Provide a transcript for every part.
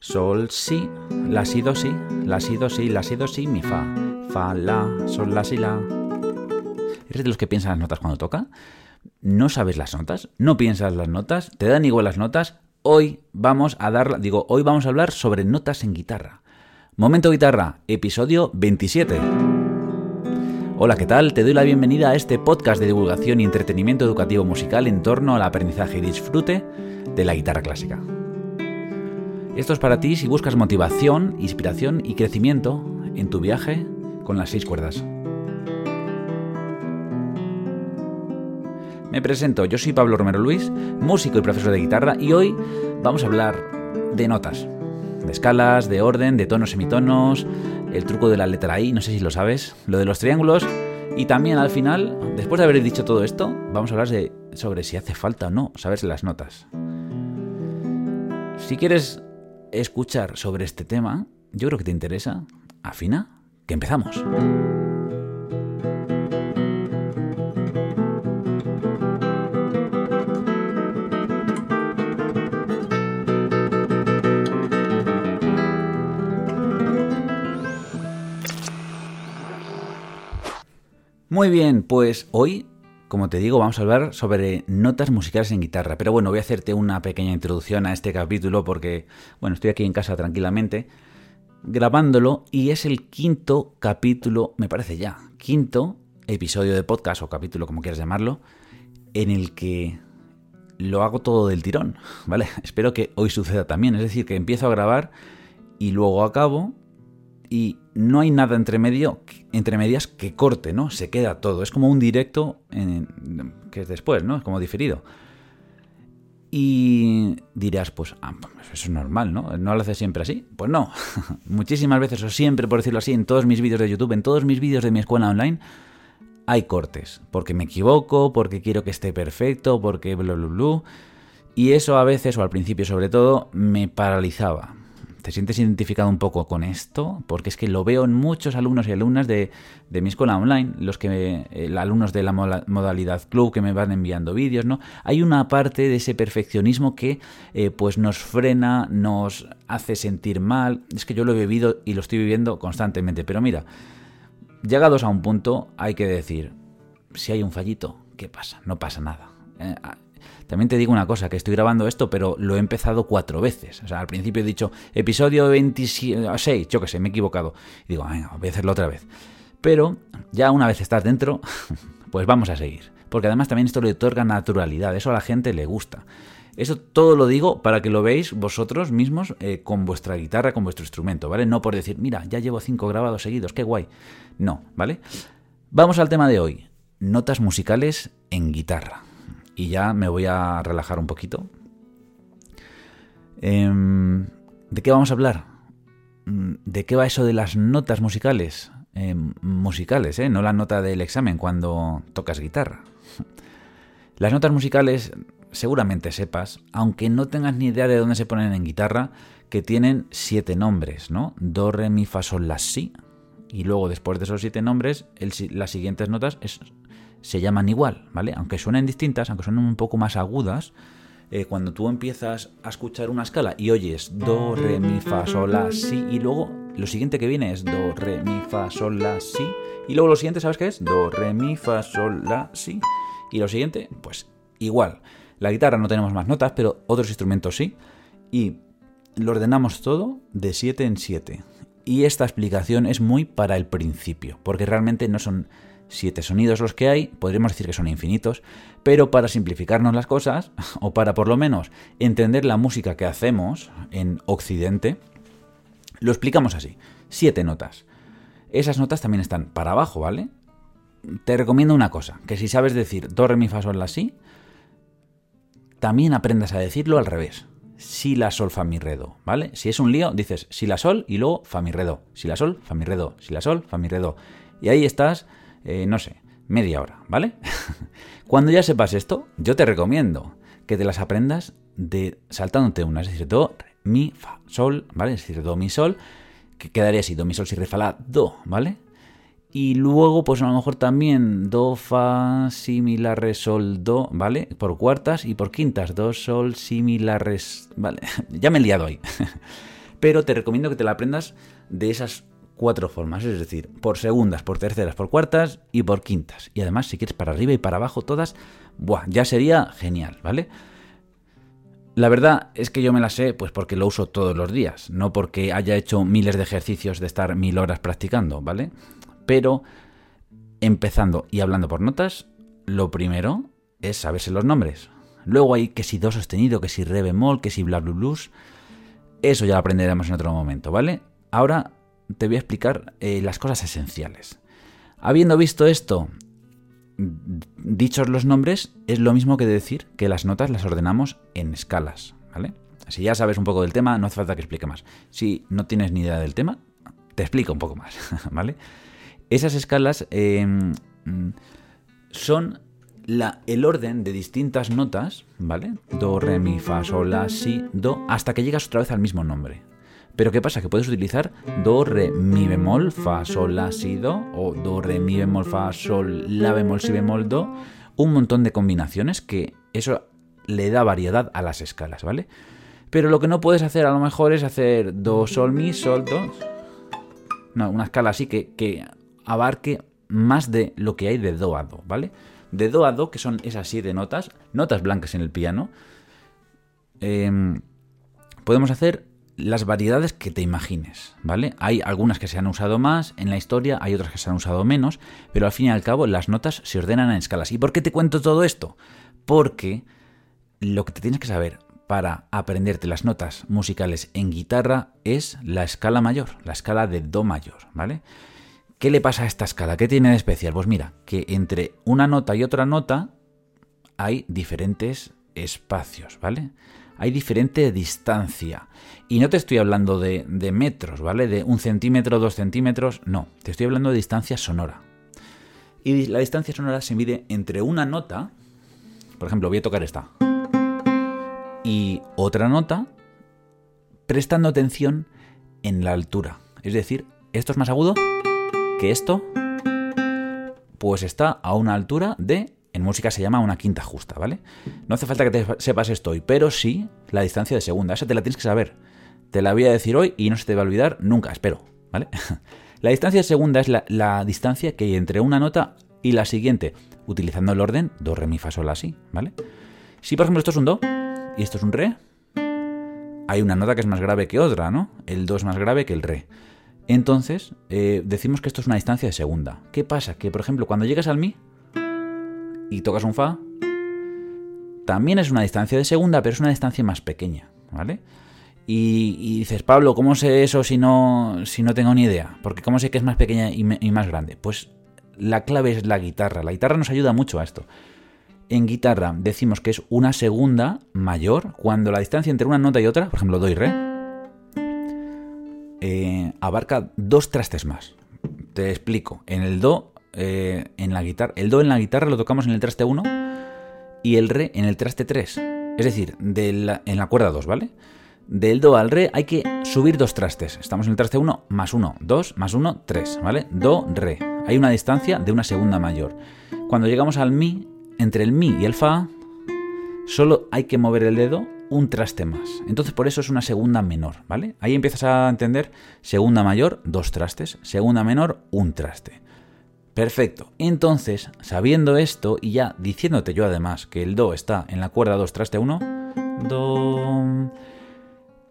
sol, si, la, si, do, si, la, si, do, si, la, si, do, si, mi, fa, fa, la, sol, la, si, la. ¿Eres de los que piensan las notas cuando toca? ¿No sabes las notas? ¿No piensas las notas? ¿Te dan igual las notas? Hoy vamos a digo, hoy vamos a hablar sobre notas en guitarra. Momento Guitarra, episodio 27. Hola, ¿qué tal? Te doy la bienvenida a este podcast de divulgación y entretenimiento educativo musical en torno al aprendizaje y disfrute de la guitarra clásica. Esto es para ti si buscas motivación, inspiración y crecimiento en tu viaje con las seis cuerdas. Me presento, yo soy Pablo Romero Luis, músico y profesor de guitarra, y hoy vamos a hablar de notas, de escalas, de orden, de tonos, semitonos, el truco de la letra I, no sé si lo sabes, lo de los triángulos, y también al final, después de haber dicho todo esto, vamos a hablar de, sobre si hace falta o no saberse las notas. Si quieres escuchar sobre este tema, yo creo que te interesa, afina, que empezamos. Muy bien, pues hoy, como te digo, vamos a hablar sobre notas musicales en guitarra. Pero bueno, voy a hacerte una pequeña introducción a este capítulo porque, bueno, estoy aquí en casa tranquilamente grabándolo y es el quinto capítulo, me parece ya, quinto episodio de podcast o capítulo, como quieras llamarlo, en el que lo hago todo del tirón, ¿vale? Espero que hoy suceda también, es decir, que empiezo a grabar y luego acabo y no hay nada entre medio, entre medias que corte, ¿no? Se queda todo. Es como un directo que es después, ¿no? Es como diferido. Y dirás, pues, ah, pues, eso es normal, ¿no? ¿No lo haces siempre así? Pues no. Muchísimas veces, o siempre, por decirlo así, en todos mis vídeos de YouTube, en todos mis vídeos de mi escuela online, hay cortes. Porque me equivoco, porque quiero que esté perfecto, porque bla, bla, bla. Y eso a veces, o al principio sobre todo, me paralizaba ¿Te sientes identificado un poco con esto? Porque es que lo veo en muchos alumnos y alumnas de, mi escuela online, los que eh, alumnos de la modalidad club que me van enviando vídeos, ¿no? Hay una parte de ese perfeccionismo que eh, pues nos frena, nos hace sentir mal. Es que yo lo he vivido y lo estoy viviendo constantemente. Pero mira, llegados a un punto hay que decir, si hay un fallito, ¿qué pasa? No pasa nada. Eh, también te digo una cosa, que estoy grabando esto, pero lo he empezado cuatro veces. O sea, al principio he dicho episodio 26, yo qué sé, me he equivocado. Y digo, venga, voy a hacerlo otra vez. Pero ya una vez estás dentro, pues vamos a seguir. Porque además también esto le otorga naturalidad, eso a la gente le gusta. Eso todo lo digo para que lo veáis vosotros mismos eh, con vuestra guitarra, con vuestro instrumento, ¿vale? No por decir, mira, ya llevo cinco grabados seguidos, qué guay. No, ¿vale? Vamos al tema de hoy. Notas musicales en guitarra y ya me voy a relajar un poquito. Em, ¿De qué vamos a hablar? Mm, ¿De qué va eso de las notas musicales? Em, musicales, ¿eh? no la nota del examen cuando tocas guitarra. Las notas musicales seguramente sepas, aunque no tengas ni idea de dónde se ponen en guitarra, que tienen siete nombres, ¿no? Do, re, mi, fa, sol, la, si. Y luego, después de esos siete nombres, las siguientes notas es se llaman igual, ¿vale? Aunque suenen distintas, aunque suenen un poco más agudas, eh, cuando tú empiezas a escuchar una escala y oyes do, re, mi, fa, sol, la, si, y luego lo siguiente que viene es do, re, mi, fa, sol, la, si, y luego lo siguiente, ¿sabes qué es? Do, re, mi, fa, sol, la, si, y lo siguiente, pues igual. La guitarra no tenemos más notas, pero otros instrumentos sí, y lo ordenamos todo de 7 en 7. Y esta explicación es muy para el principio, porque realmente no son siete sonidos los que hay, podríamos decir que son infinitos, pero para simplificarnos las cosas, o para por lo menos entender la música que hacemos en Occidente, lo explicamos así. Siete notas. Esas notas también están para abajo, ¿vale? Te recomiendo una cosa, que si sabes decir do, re, mi, fa, sol, la, si, también aprendas a decirlo al revés. Si, la, sol, fa, mi, re, do, ¿vale? Si es un lío, dices si, la, sol y luego fa, mi, re, do. Si, la, sol, fa, mi, re, do. Si, la, sol, fa, mi, re, do. Y ahí estás eh, no sé, media hora, ¿vale? Cuando ya sepas esto, yo te recomiendo que te las aprendas de saltándote una, es decir, do, mi, fa, sol, ¿vale? Es decir, do, mi, sol, que quedaría así, do, mi, sol, si, re, fa, la, do, ¿vale? Y luego, pues a lo mejor también do, fa, si, mi, la, re, sol, do, ¿vale? Por cuartas y por quintas, do, sol, si, mi, la, re, ¿vale? ya me he liado ahí. Pero te recomiendo que te la aprendas de esas cuatro formas, es decir, por segundas, por terceras, por cuartas y por quintas. Y además, si quieres para arriba y para abajo todas, buah, ya sería genial, ¿vale? La verdad es que yo me la sé pues porque lo uso todos los días, no porque haya hecho miles de ejercicios de estar mil horas practicando, ¿vale? Pero empezando y hablando por notas, lo primero es saberse los nombres. Luego hay que si do sostenido, que si re bemol, que si bla bla blues. Eso ya lo aprenderemos en otro momento, ¿vale? Ahora te voy a explicar eh, las cosas esenciales. Habiendo visto esto, dichos los nombres, es lo mismo que decir que las notas las ordenamos en escalas, ¿vale? Si ya sabes un poco del tema, no hace falta que explique más. Si no tienes ni idea del tema, te explico un poco más, ¿vale? Esas escalas em, son el orden de distintas notas, ¿vale? Do, re, mi, fa, sol, la, si, do, hasta que llegas otra vez al mismo nombre. Pero ¿qué pasa? Que puedes utilizar do, re, mi bemol, fa, sol, la, si, do, o do, re, mi bemol, fa, sol, la bemol, si bemol, do, un montón de combinaciones que eso le da variedad a las escalas, ¿vale? Pero lo que no puedes hacer a lo mejor es hacer do, sol, mi, sol, do. No, una escala así que, que abarque más de lo que hay de do a do, ¿vale? De do a do, que son esas siete notas, notas blancas en el piano, em, podemos hacer las variedades que te imagines, ¿vale? Hay algunas que se han usado más en la historia, hay otras que se han usado menos, pero al fin y al cabo las notas se ordenan en escalas. ¿Y por qué te cuento todo esto? Porque lo que te tienes que saber para aprenderte las notas musicales en guitarra es la escala mayor, la escala de Do mayor, ¿vale? ¿Qué le pasa a esta escala? ¿Qué tiene de especial? Pues mira, que entre una nota y otra nota hay diferentes espacios, ¿vale? Hay diferente distancia. Y no te estoy hablando de, metros, ¿vale? De un centímetro, dos centímetros, no. Te estoy hablando de distancia sonora. Y la distancia sonora se mide entre una nota, por ejemplo, voy a tocar esta, y otra nota, prestando atención en la altura. Es decir, esto es más agudo que esto pues está a una altura de, en música se llama una quinta justa, ¿vale? No hace falta que te sepas esto hoy, pero sí la distancia de segunda, esa te la tienes que saber. Te la voy a decir hoy y no se te va a olvidar nunca, espero, ¿vale? la distancia de segunda es la, distancia que hay entre una nota y la siguiente, utilizando el orden do, re, mi, fa, sol, así, ¿vale? Si por ejemplo esto es un do y esto es un re, hay una nota que es más grave que otra, ¿no? El do es más grave que el re. Entonces, eh, decimos que esto es una distancia de segunda. ¿Qué pasa? Que, por ejemplo, cuando llegas al mi y tocas un fa, también es una distancia de segunda, pero es una distancia más pequeña, ¿vale? Y, dices, Pablo, ¿cómo sé eso si no, si no tengo ni idea? Porque ¿cómo sé que es más pequeña y, más grande? Pues la clave es la guitarra. La guitarra nos ayuda mucho a esto. En guitarra decimos que es una segunda mayor cuando la distancia entre una nota y otra, por ejemplo, do y re, eh, abarca dos trastes más. Te explico. En el Do, eh, en la guitarra, el Do en la guitarra lo tocamos en el traste 1 y el Re en el traste 3. Es decir, en la cuerda 2, ¿vale? Del Do al Re hay que subir dos trastes. Estamos en el traste 1 más 1, 2 más 1, 3, ¿vale? Do, Re. Hay una distancia de una segunda mayor. Cuando llegamos al Mi, entre el Mi y el Fa, solo hay que mover el dedo un traste más. Entonces por eso es una segunda menor, ¿vale? Ahí empiezas a entender segunda mayor, dos trastes, segunda menor, un traste. Perfecto. Entonces, sabiendo esto y ya diciéndote yo además que el Do está en la cuerda 2 traste 1, Do,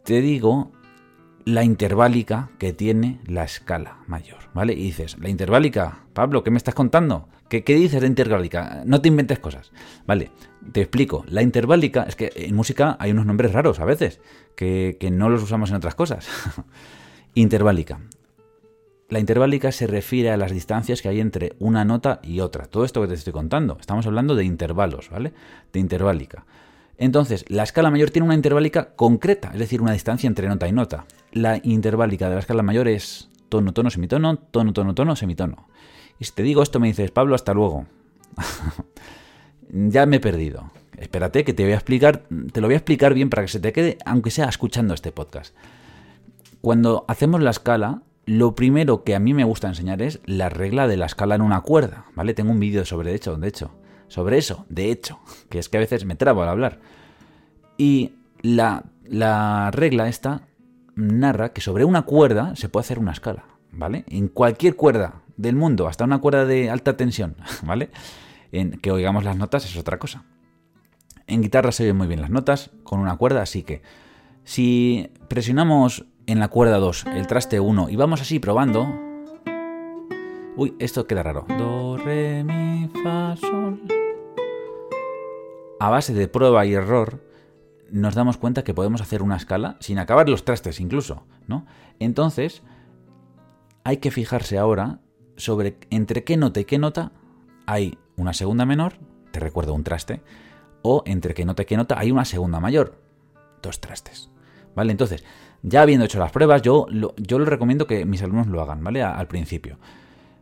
te digo la interválica que tiene la escala mayor, ¿vale? Y dices, la interválica, Pablo, ¿qué me estás contando? ¿Qué, dices de interválica? No te inventes cosas. Vale, te explico. La interválica, es que en música hay unos nombres raros a veces, que, que no los usamos en otras cosas. interválica. La interválica se refiere a las distancias que hay entre una nota y otra. Todo esto que te estoy contando. Estamos hablando de intervalos, ¿vale? De interválica. Entonces, la escala mayor tiene una interválica concreta, es decir, una distancia entre nota y nota. La interválica de la escala mayor es tono, tono, semitono, tono, tono, tono, semitono. Y si te digo esto me dices, Pablo, hasta luego. ya me he perdido. Espérate que te voy a explicar, te lo voy a explicar bien para que se te quede, aunque sea escuchando este podcast. Cuando hacemos la escala, lo primero que a mí me gusta enseñar es la regla de la escala en una cuerda, ¿vale? Tengo un vídeo sobre hecho, de hecho, sobre eso, de hecho, que es que a veces me trabo al hablar. Y la, la regla esta narra que sobre una cuerda se puede hacer una escala, ¿vale? En cualquier cuerda del mundo, hasta una cuerda de alta tensión, ¿vale? En que oigamos las notas es otra cosa. En guitarra se oyen muy bien las notas con una cuerda, así que si presionamos en la cuerda 2 el traste 1 y vamos así probando... Uy, esto queda raro. Do, re, mi, fa, sol. A base de prueba y error, nos damos cuenta que podemos hacer una escala sin acabar los trastes incluso, ¿no? Entonces, hay que fijarse ahora sobre entre qué nota y qué nota hay una segunda menor, te recuerdo un traste, o entre qué nota y qué nota hay una segunda mayor, dos trastes. ¿Vale? Entonces, ya habiendo hecho las pruebas, yo, yo les recomiendo que mis alumnos lo hagan, ¿vale? al principio.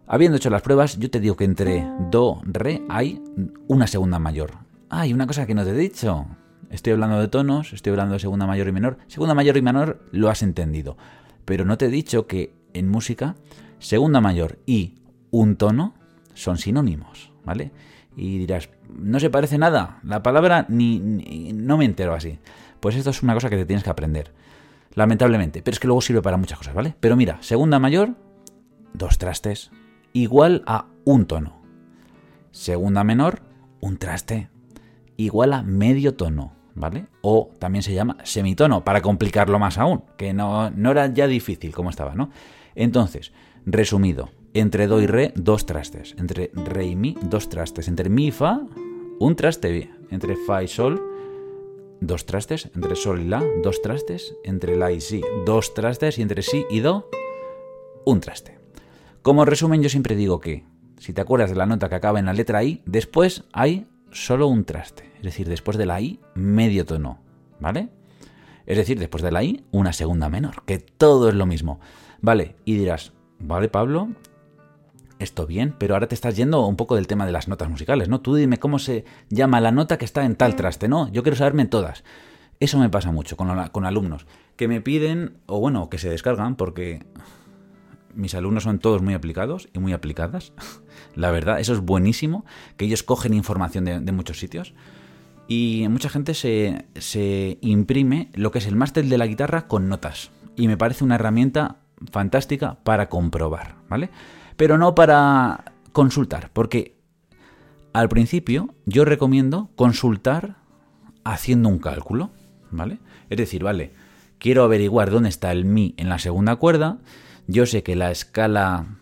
Habiendo hecho las pruebas, yo te digo que entre Do, Re hay una segunda mayor. Hay una cosa que no te he dicho. Estoy hablando de tonos, estoy hablando de segunda mayor y menor. Segunda mayor y menor lo has entendido. Pero no te he dicho que en música, segunda mayor y un tono son sinónimos, ¿vale? Y dirás, no se parece nada, la palabra ni, no me entero así. Pues esto es una cosa que te tienes que aprender, lamentablemente, pero es que luego sirve para muchas cosas, ¿vale? Pero mira, segunda mayor, dos trastes, igual a un tono. Segunda menor, un traste, igual a medio tono. ¿vale? O también se llama semitono, para complicarlo más aún, que no, no era ya difícil como estaba, ¿no? Entonces, resumido, entre do y re, dos trastes. Entre re y mi, dos trastes. Entre mi y fa, un traste. Entre fa y sol, dos trastes. Entre sol y la, dos trastes. Entre la y si, dos trastes. Y entre si y do, un traste. Como resumen, yo siempre digo que, si te acuerdas de la nota que acaba en la letra I, después hay solo un traste. Es decir, después de la I, medio tono. ¿Vale? Es decir, después de la I, una segunda menor, que todo es lo mismo. Vale, y dirás, vale Pablo, esto bien, pero ahora te estás yendo un poco del tema de las notas musicales, ¿no? Tú dime cómo se llama la nota que está en tal traste, ¿no? Yo quiero saberme todas. Eso me pasa mucho con, con alumnos, que me piden, o bueno, que se descargan, porque mis alumnos son todos muy aplicados y muy aplicadas. La verdad, eso es buenísimo, que ellos cogen información de, muchos sitios. Y mucha gente se, se, imprime lo que es el máster de la guitarra con notas. Y me parece una herramienta fantástica para comprobar, ¿vale? Pero no para consultar, porque al principio yo recomiendo consultar haciendo un cálculo, ¿vale? Es decir, vale, quiero averiguar dónde está el mi en la segunda cuerda, yo sé que la escala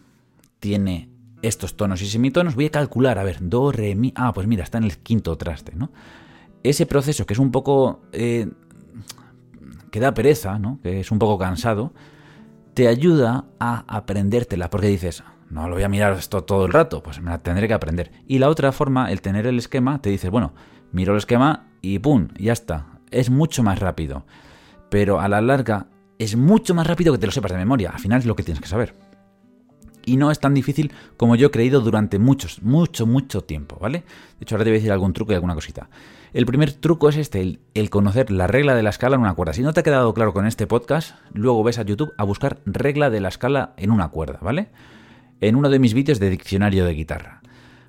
tiene estos tonos y semitonos, voy a calcular, a ver, do, re, mi, ah, pues mira, está en el quinto traste, ¿no? Ese proceso que es un poco... Eh, que da pereza, ¿no? Que es un poco cansado, te ayuda a aprendértela, porque dices, no lo voy a mirar esto todo el rato, pues me la tendré que aprender. Y la otra forma, el tener el esquema, te dices, bueno, miro el esquema y ¡pum! Ya está. Es mucho más rápido. Pero a la larga es mucho más rápido que te lo sepas de memoria. Al final es lo que tienes que saber. Y no es tan difícil como yo he creído durante muchos, mucho, mucho tiempo, ¿vale? De hecho, ahora te voy a decir algún truco y alguna cosita. El primer truco es este, el, conocer la regla de la escala en una cuerda. Si no te ha quedado claro con este podcast, luego ves a YouTube a buscar regla de la escala en una cuerda, ¿vale? En uno de mis vídeos de diccionario de guitarra.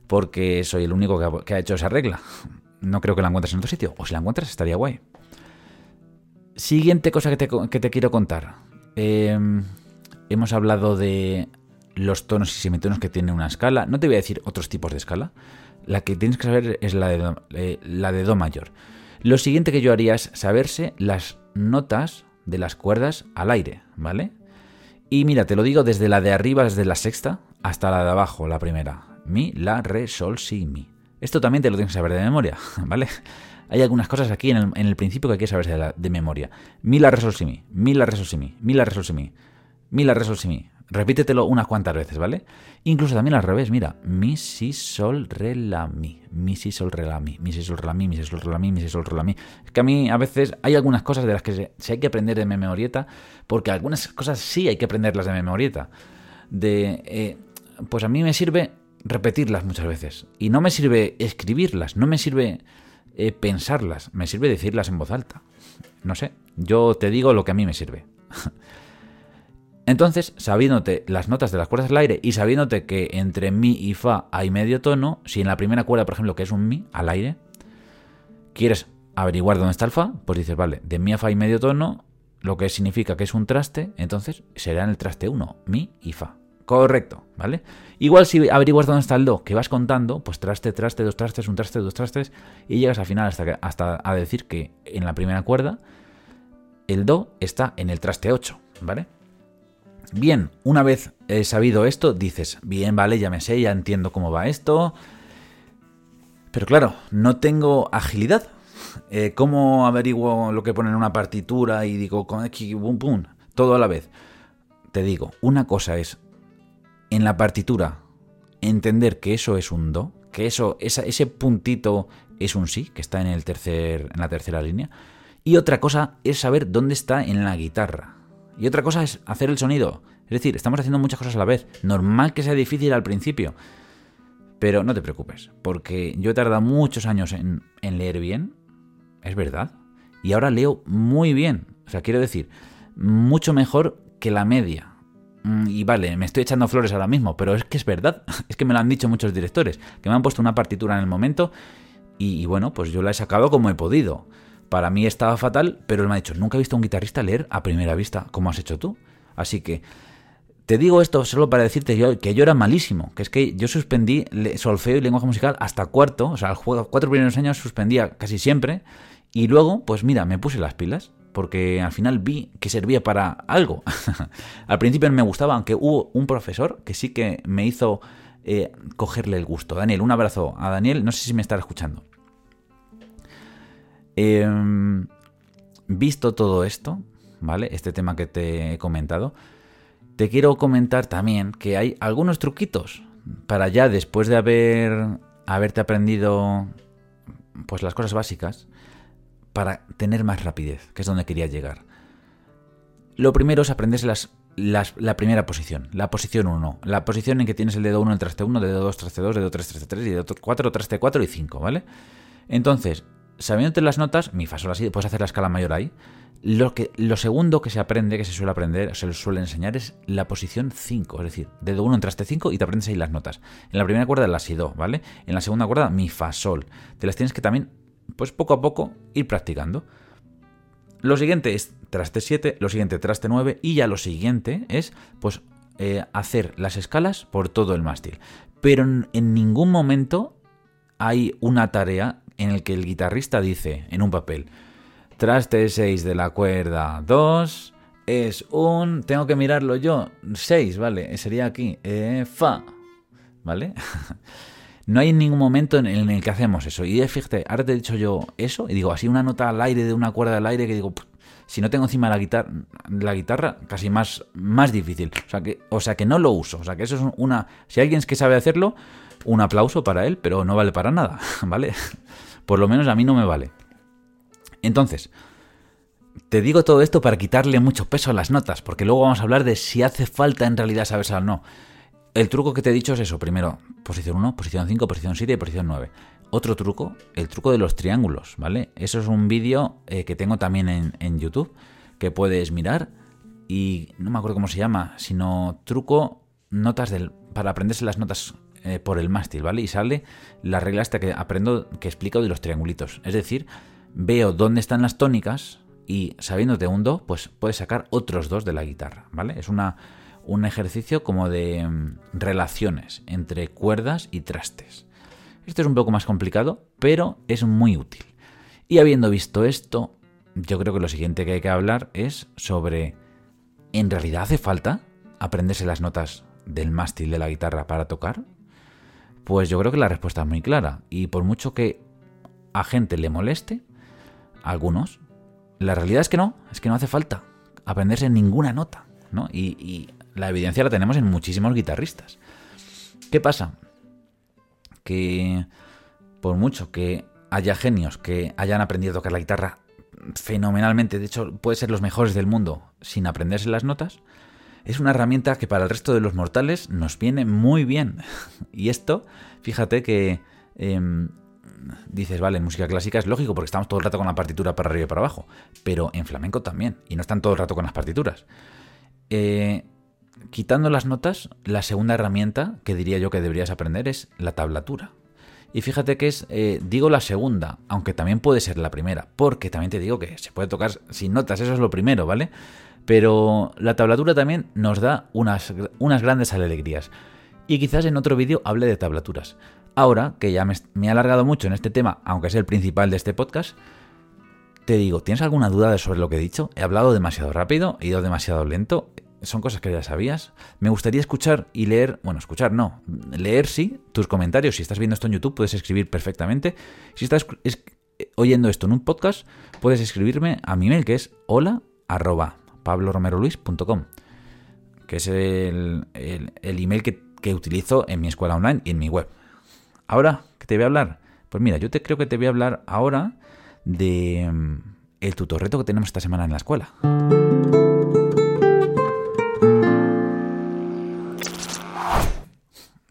Porque soy el único que ha, hecho esa regla. No creo que la encuentres en otro sitio. O si la encuentras estaría guay. Siguiente cosa que te, quiero contar. Em, hemos hablado de los tonos y semitonos que tiene una escala. No te voy a decir otros tipos de escala. La que tienes que saber es la de, do, eh, la de Do mayor. Lo siguiente que yo haría es saberse las notas de las cuerdas al aire, ¿vale? Y mira, te lo digo desde la de arriba, desde la sexta, hasta la de abajo, la primera. Mi, la, re, sol, si, mi. Esto también te lo tienes que saber de memoria, ¿vale? hay algunas cosas aquí en el, principio que hay que saber de, memoria. Mi la re sol si mi, mi la re sol si mi, mi la re sol si mi, mi la re sol si mi. Repítetelo unas cuantas veces, ¿vale? Incluso también al revés, mira, mi si sol re la mi, mi si sol re la mi, mi si sol re la mi, mi si sol re la mi, sol re. Es que a mí a veces hay algunas cosas de las que se, hay que aprender de memorieta, porque algunas cosas sí hay que aprenderlas de memorieta. De, eh, pues a mí me sirve repetirlas muchas veces y no me sirve escribirlas, no me sirve eh, pensarlas, me sirve decirlas en voz alta. No sé, yo te digo lo que a mí me sirve. Entonces, sabiéndote las notas de las cuerdas del aire y sabiéndote que entre mi y fa hay medio tono, si en la primera cuerda, por ejemplo, que es un mi al aire, quieres averiguar dónde está el fa, pues dices, vale, de mi a fa hay medio tono, lo que significa que es un traste, entonces será en el traste 1, mi y fa. Correcto, ¿vale? Igual si averiguas dónde está el do, que vas contando, pues traste, traste, dos trastes, un traste, dos trastes, y llegas al final hasta, hasta a decir que en la primera cuerda el do está en el traste 8, ¿vale? Bien, una vez sabido esto, dices, bien, vale, ya me sé, ya entiendo cómo va esto. Pero claro, no tengo agilidad. Eh, ¿Cómo averiguo lo que pone en una partitura y digo, pum, pum, todo a la vez? Te digo, una cosa es en la partitura entender que eso es un do, que eso, ese puntito es un sí, que está en, el tercer, en la tercera línea. Y otra cosa es saber dónde está en la guitarra. Y otra cosa es hacer el sonido. Es decir, estamos haciendo muchas cosas a la vez. Normal que sea difícil al principio. Pero no te preocupes, porque yo he tardado muchos años en, leer bien. Es verdad. Y ahora leo muy bien. O sea, quiero decir, mucho mejor que la media. Mm, y vale, me estoy echando flores ahora mismo, pero es que es verdad. Es que me lo han dicho muchos directores, que me han puesto una partitura en el momento y, y bueno, pues yo la he sacado como he podido. Para mí estaba fatal, pero él me ha dicho, nunca he visto a un guitarrista leer a primera vista, como has hecho tú. Así que te digo esto solo para decirte que yo era malísimo, que es que yo suspendí solfeo y lenguaje musical hasta cuarto, o sea, los cuatro primeros años suspendía casi siempre, y luego, pues mira, me puse las pilas, porque al final vi que servía para algo. al principio no me gustaba, aunque hubo un profesor que sí que me hizo eh, cogerle el gusto. Daniel, un abrazo a Daniel, no sé si me está escuchando. Em, visto todo esto, ¿vale? Este tema que te he comentado, te quiero comentar también que hay algunos truquitos para ya después de haber haberte aprendido pues las cosas básicas para tener más rapidez, que es donde quería llegar. Lo primero es aprenderse las, la primera posición, la posición 1, la posición en que tienes el dedo 1 en el traste 1, dedo 2 traste 2, dedo 3 traste 3 y dedo 4 traste 4 y 5, ¿vale? Entonces, sabiéndote las notas, mi fa sol así, puedes hacer la escala mayor ahí. Lo, que, lo segundo que se aprende, que se suele aprender, se suele enseñar es la posición 5, es decir, dedo 1 en traste 5 y te aprendes ahí las notas. En la primera cuerda la si do, ¿vale? En la segunda cuerda mi fa sol. Te las tienes que también, pues poco a poco, ir practicando. Lo siguiente es traste 7, lo siguiente traste 9 y ya lo siguiente es, pues, eh, hacer las escalas por todo el mástil. Pero en ningún momento hay una tarea en el que el guitarrista dice en un papel, traste 6 de la cuerda 2 es un, tengo que mirarlo yo, 6, ¿vale? Sería aquí, eh, fa, ¿vale? no hay ningún momento en el que hacemos eso. Y fíjate, ahora te he dicho yo eso y digo así una nota al aire de una cuerda al aire que digo, si no tengo encima la guitarra, la guitarra casi más, más difícil. O sea, que, o sea que no lo uso. O sea que eso es una... Si alguien es que sabe hacerlo, un aplauso para él, pero no vale para nada, ¿vale? Por lo menos a mí no me vale. Entonces, te digo todo esto para quitarle mucho peso a las notas, porque luego vamos a hablar de si hace falta en realidad saberse o no. El truco que te he dicho es eso, primero, posición 1, posición 5, posición 7 y posición 9. Otro truco, el truco de los triángulos, ¿vale? Eso es un vídeo eh, que tengo también en, en, YouTube, que puedes mirar y no me acuerdo cómo se llama, sino truco notas del, para aprenderse las notas eh, por el mástil, ¿vale? Y sale la regla hasta que aprendo, que explico de los triangulitos. Es decir, veo dónde están las tónicas y sabiéndote un do, pues puedes sacar otros dos de la guitarra, ¿vale? Es una, un ejercicio como de mm, relaciones entre cuerdas y trastes. Esto es un poco más complicado, pero es muy útil. Y habiendo visto esto, yo creo que lo siguiente que hay que hablar es sobre, ¿en realidad hace falta aprenderse las notas del mástil de la guitarra para tocar? Pues yo creo que la respuesta es muy clara. Y por mucho que a gente le moleste, algunos, la realidad es que no, es que no hace falta aprenderse ninguna nota. ¿no? Y, la evidencia la tenemos en muchísimos guitarristas. ¿Qué pasa? Que por mucho que haya genios que hayan aprendido a tocar la guitarra fenomenalmente, de hecho puede ser los mejores del mundo sin aprenderse las notas, es una herramienta que para el resto de los mortales nos viene muy bien. Y esto, fíjate que em, dices, vale, en música clásica es lógico porque estamos todo el rato con la partitura para arriba y para abajo, pero en flamenco también, y no están todo el rato con las partituras. Eh, quitando las notas, la segunda herramienta que diría yo que deberías aprender es la tablatura. Y fíjate que es, eh, digo la segunda, aunque también puede ser la primera, porque también te digo que se puede tocar sin notas, eso es lo primero, ¿vale? Pero la tablatura también nos da unas, unas grandes alegrías. Y quizás en otro vídeo hable de tablaturas. Ahora, que ya me, he alargado mucho en este tema, aunque es el principal de este podcast, te digo, ¿tienes alguna duda sobre lo que he dicho? ¿He hablado demasiado rápido? ¿He ido demasiado lento? son cosas que ya sabías. Me gustaría escuchar y leer, bueno, escuchar no, leer sí, tus comentarios. Si estás viendo esto en YouTube, puedes escribir perfectamente. Si estás oyendo esto en un podcast, puedes escribirme a mi mail que es hola arroba pabloromeroluis.com, que es el, el, email que, que, utilizo en mi escuela online y en mi web. Ahora, ¿qué te voy a hablar? Pues mira, yo te creo que te voy a hablar ahora de mm, el tutorreto que tenemos esta semana en la escuela.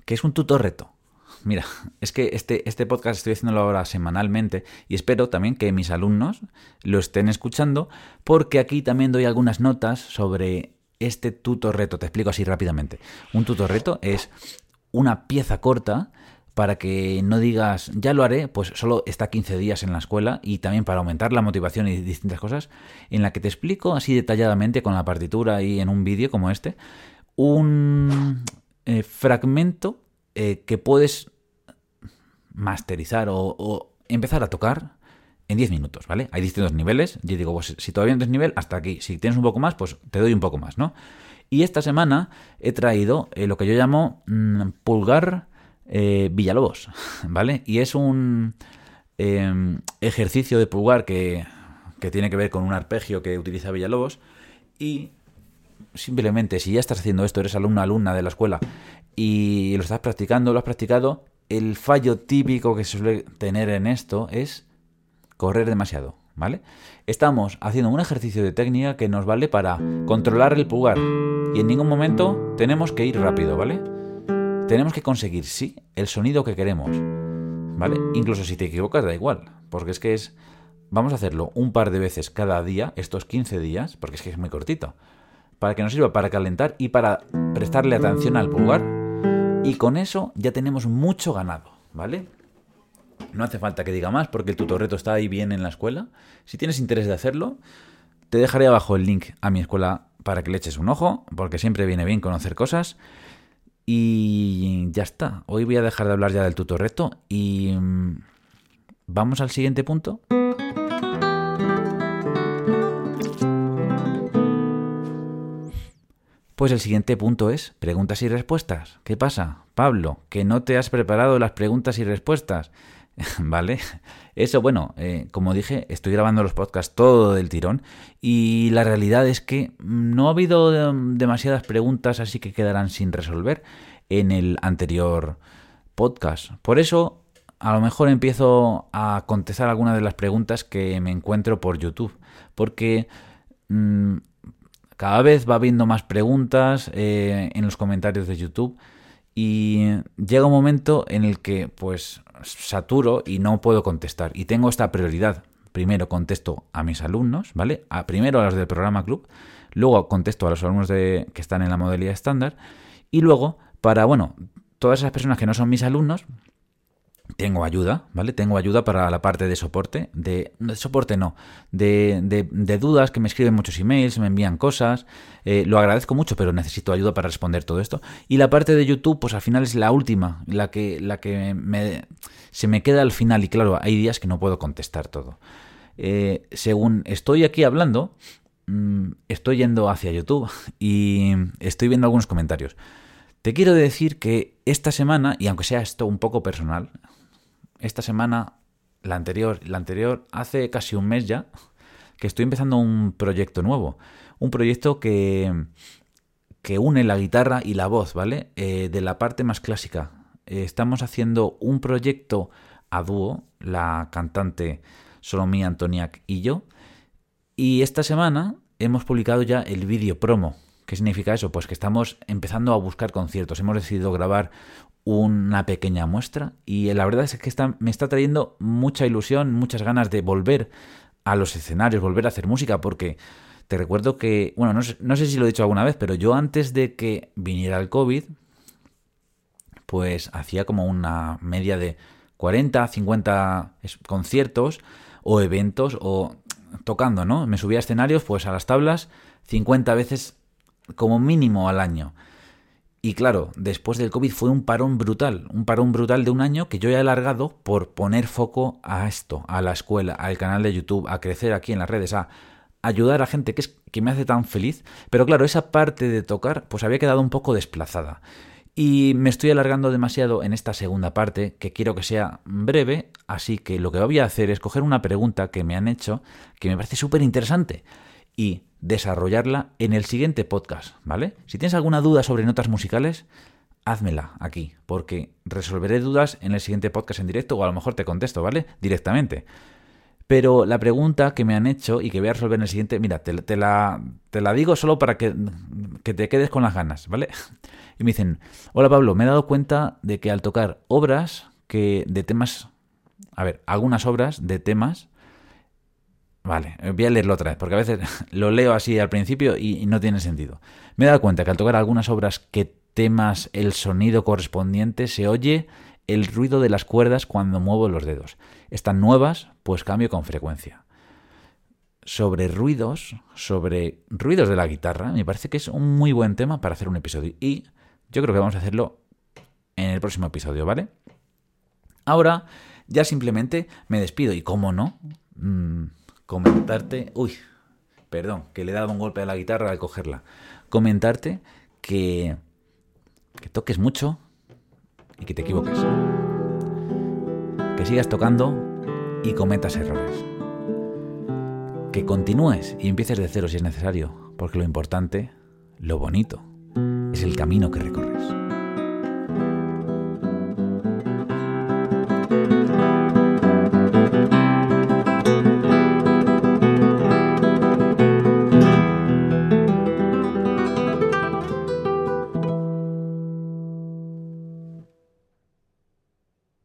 ¿Qué es un tutor reto? Mira, es que este, este podcast estoy haciéndolo ahora semanalmente y espero también que mis alumnos lo estén escuchando porque aquí también doy algunas notas sobre este tutor reto. Te explico así rápidamente. Un tutor reto es una pieza corta para que no digas, ya lo haré, pues solo está 15 días en la escuela y también para aumentar la motivación y distintas cosas, en la que te explico así detalladamente con la partitura y en un vídeo como este, un eh, fragmento eh, que puedes masterizar o, empezar a tocar en 10 minutos, ¿vale? Hay distintos niveles. Yo digo, pues si todavía no tienes nivel, hasta aquí. Si tienes un poco más, pues te doy un poco más, ¿no? Y esta semana he traído eh, lo que yo llamo mm, pulgar eh, Villalobos, ¿vale? Y es un em, ejercicio de pulgar que, que tiene que ver con un arpegio que utiliza Villalobos y simplemente si ya estás haciendo esto, eres alumna, alumna de la escuela y lo estás practicando, lo has practicado, el fallo típico que se suele tener en esto es correr demasiado, ¿vale? Estamos haciendo un ejercicio de técnica que nos vale para controlar el pulgar y en ningún momento tenemos que ir rápido, ¿vale? Tenemos que conseguir, sí, el sonido que queremos, ¿vale? Incluso si te equivocas da igual, porque es que es... Vamos a hacerlo un par de veces cada día, estos 15 días, porque es que es muy cortito, para que nos sirva para calentar y para prestarle atención al pulgar y con eso ya tenemos mucho ganado, ¿vale? No hace falta que diga más porque el tutorreto está ahí bien en la escuela. Si tienes interés de hacerlo, te dejaré abajo el link a mi escuela para que le eches un ojo, porque siempre viene bien conocer cosas. Y ya está. Hoy voy a dejar de hablar ya del tutorreto y mm, vamos al siguiente punto. Pues el siguiente punto es preguntas y respuestas. ¿Qué pasa, Pablo? Que no te has preparado las preguntas y respuestas. ¿Vale? Eso, bueno, eh, como dije, estoy grabando los podcasts todo del tirón y la realidad es que no ha habido demasiadas preguntas así que quedarán sin resolver en el anterior podcast. Por eso, a lo mejor empiezo a contestar algunas de las preguntas que me encuentro por YouTube. Porque mm, cada vez va habiendo más preguntas eh, en los comentarios de YouTube y llega un momento en el que pues saturo y no puedo contestar y tengo esta prioridad. Primero contesto a mis alumnos, ¿vale? Primero a los del programa club, luego contesto a los alumnos de, que están en la modalidad estándar y luego para, bueno, todas esas personas que no son mis alumnos, tengo ayuda, ¿vale? Tengo ayuda para la parte de soporte, de, de soporte no, de, de, dudas que me escriben muchos emails, me envían cosas, eh, lo agradezco mucho, pero necesito ayuda para responder todo esto. Y la parte de YouTube, pues al final es la última, la que, la que me, se me queda al final y claro, hay días que no puedo contestar todo. Eh, según estoy aquí hablando, mm, estoy yendo hacia YouTube y estoy viendo algunos comentarios. Te quiero decir que esta semana, y aunque sea esto un poco personal, esta semana, la anterior, la anterior, hace casi un mes ya, que estoy empezando un proyecto nuevo. Un proyecto que, que une la guitarra y la voz, ¿vale? Eh, de la parte más clásica. Eh, estamos haciendo un proyecto a dúo, la cantante Solomía Antoniak y yo. Y esta semana hemos publicado ya el vídeo promo. ¿Qué significa eso? Pues que estamos empezando a buscar conciertos. Hemos decidido grabar una pequeña muestra y la verdad es que me está trayendo mucha ilusión, muchas ganas de volver a los escenarios, volver a hacer música, porque te recuerdo que, bueno, no sé, no sé si lo he dicho alguna vez, pero yo antes de que viniera el COVID, pues hacía como una media de 40, 50 conciertos o eventos o tocando, ¿no? Me subía a escenarios, pues a las tablas, 50 veces como mínimo al año. Y claro, después del COVID fue un parón brutal, un parón brutal de un año que yo he alargado por poner foco a esto, a la escuela, al canal de YouTube, a crecer aquí en las redes, a ayudar a gente que es que me hace tan feliz. Pero claro, esa parte de tocar, pues había quedado un poco desplazada. Y me estoy alargando demasiado en esta segunda parte, que quiero que sea breve, así que lo que voy a hacer es coger una pregunta que me han hecho, que me parece súper interesante, y desarrollarla en el siguiente podcast, ¿vale? Si tienes alguna duda sobre notas musicales, házmela aquí, porque resolveré dudas en el siguiente podcast en directo o a lo mejor te contesto, ¿vale? Directamente. Pero la pregunta que me han hecho y que voy a resolver en el siguiente, mira, te, la, te la, digo solo para que, que te quedes con las ganas, ¿vale? Y me dicen, hola Pablo, me he dado cuenta de que al tocar obras que de temas, a ver, algunas obras de temas Vale, voy a leerlo otra vez, porque a veces lo leo así al principio y, no tiene sentido. Me he dado cuenta que al tocar algunas obras que temas el sonido correspondiente se oye el ruido de las cuerdas cuando muevo los dedos. Están nuevas, pues cambio con frecuencia. Sobre ruidos, sobre ruidos de la guitarra, me parece que es un muy buen tema para hacer un episodio. Y yo creo que vamos a hacerlo en el próximo episodio, ¿vale? Ahora ya simplemente me despido y, como no, mm, comentarte, uy, perdón, que le he dado un golpe a la guitarra al cogerla, comentarte que, que toques mucho y que te equivoques, que sigas tocando y cometas errores, que continúes y empieces de cero si es necesario, porque lo importante, lo bonito, es el camino que recorres.